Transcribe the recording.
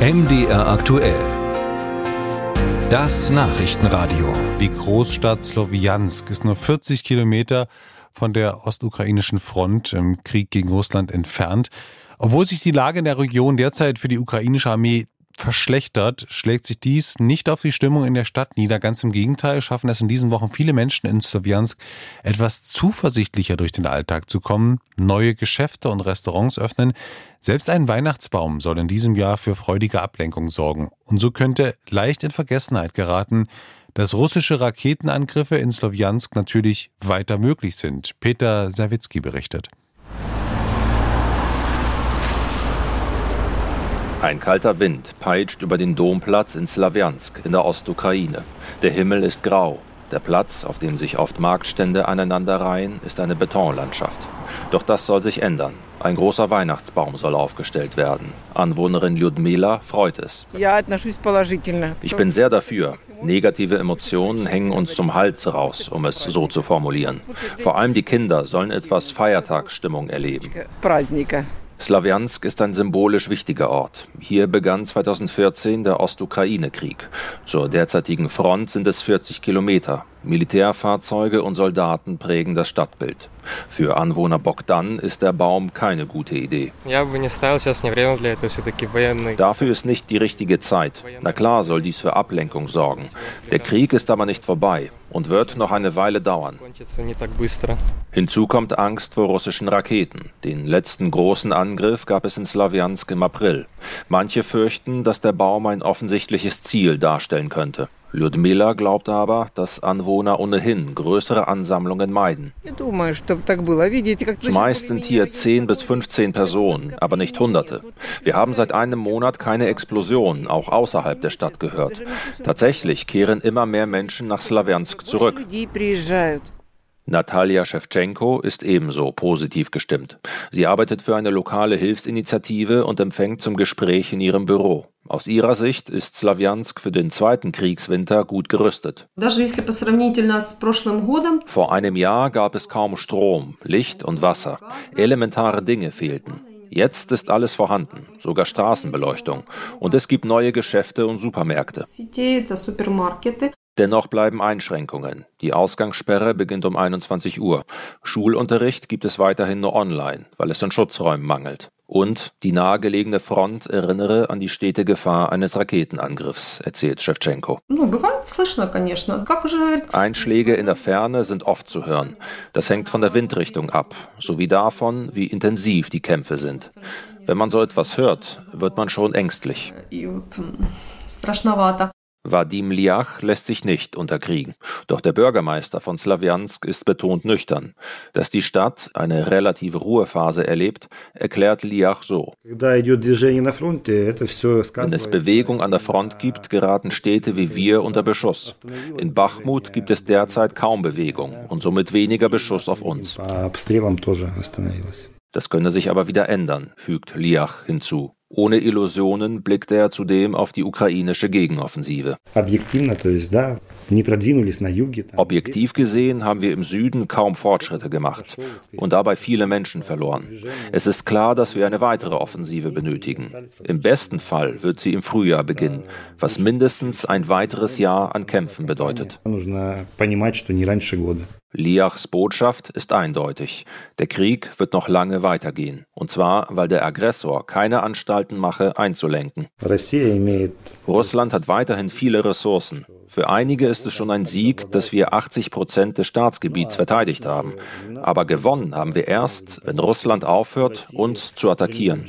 MDR aktuell. Das Nachrichtenradio. Die Großstadt Slowiansk ist nur 40 Kilometer von der ostukrainischen Front im Krieg gegen Russland entfernt. Obwohl sich die Lage in der Region derzeit für die ukrainische Armee verschlechtert, schlägt sich dies nicht auf die Stimmung in der Stadt nieder. Ganz im Gegenteil schaffen es in diesen Wochen viele Menschen in Slowiansk etwas zuversichtlicher durch den Alltag zu kommen. Neue Geschäfte und Restaurants öffnen. Selbst ein Weihnachtsbaum soll in diesem Jahr für freudige Ablenkung sorgen. Und so könnte leicht in Vergessenheit geraten, dass russische Raketenangriffe in Slowiansk natürlich weiter möglich sind. Peter Sawicki berichtet. Ein kalter Wind peitscht über den Domplatz in Slawiansk in der Ostukraine. Der Himmel ist grau. Der Platz, auf dem sich oft Marktstände aneinanderreihen, ist eine Betonlandschaft. Doch das soll sich ändern. Ein großer Weihnachtsbaum soll aufgestellt werden. Anwohnerin Lyudmila freut es. Ich bin sehr dafür. Negative Emotionen hängen uns zum Hals raus, um es so zu formulieren. Vor allem die Kinder sollen etwas Feiertagsstimmung erleben. Slawiansk ist ein symbolisch wichtiger Ort. Hier begann 2014 der Ostukraine-Krieg. Zur derzeitigen Front sind es 40 Kilometer. Militärfahrzeuge und Soldaten prägen das Stadtbild. Für Anwohner Bogdan ist der Baum keine gute Idee. Dafür ist nicht die richtige Zeit. Na klar soll dies für Ablenkung sorgen. Der Krieg ist aber nicht vorbei und wird noch eine Weile dauern. Hinzu kommt Angst vor russischen Raketen. Den letzten großen Angriff gab es in Slawiansk im April. Manche fürchten, dass der Baum ein offensichtliches Ziel darstellen könnte. Lyudmila glaubt aber, dass Anwohner ohnehin größere Ansammlungen meiden. Zumeist sind hier 10 bis 15 Personen, aber nicht Hunderte. Wir haben seit einem Monat keine Explosionen, auch außerhalb der Stadt gehört. Tatsächlich kehren immer mehr Menschen nach Slawiansk zurück. Natalia Shevchenko ist ebenso positiv gestimmt. Sie arbeitet für eine lokale Hilfsinitiative und empfängt zum Gespräch in ihrem Büro. Aus ihrer Sicht ist Slawiansk für den zweiten Kriegswinter gut gerüstet. Vor einem Jahr gab es kaum Strom, Licht und Wasser. Elementare Dinge fehlten. Jetzt ist alles vorhanden, sogar Straßenbeleuchtung. Und es gibt neue Geschäfte und Supermärkte. Dennoch bleiben Einschränkungen. Die Ausgangssperre beginnt um 21 Uhr. Schulunterricht gibt es weiterhin nur online, weil es an Schutzräumen mangelt. Und die nahegelegene Front erinnere an die stete Gefahr eines Raketenangriffs, erzählt Shevchenko. Einschläge in der Ferne sind oft zu hören. Das hängt von der Windrichtung ab, sowie davon, wie intensiv die Kämpfe sind. Wenn man so etwas hört, wird man schon ängstlich. Vadim Liach lässt sich nicht unterkriegen. Doch der Bürgermeister von Slawiansk ist betont nüchtern. Dass die Stadt eine relative Ruhephase erlebt, erklärt Liach so. Wenn es Bewegung an der Front gibt, geraten Städte wie wir unter Beschuss. In Bachmut gibt es derzeit kaum Bewegung und somit weniger Beschuss auf uns. Das könne sich aber wieder ändern, fügt Liach hinzu. Ohne Illusionen blickte er zudem auf die ukrainische Gegenoffensive. Objektiv gesehen haben wir im Süden kaum Fortschritte gemacht und dabei viele Menschen verloren. Es ist klar, dass wir eine weitere Offensive benötigen. Im besten Fall wird sie im Frühjahr beginnen, was mindestens ein weiteres Jahr an Kämpfen bedeutet. Liachs Botschaft ist eindeutig. Der Krieg wird noch lange weitergehen. Und zwar, weil der Aggressor keine Anstalten mache, einzulenken. Russland hat weiterhin viele Ressourcen. Für einige ist es schon ein Sieg, dass wir 80 Prozent des Staatsgebiets verteidigt haben. Aber gewonnen haben wir erst, wenn Russland aufhört, uns zu attackieren.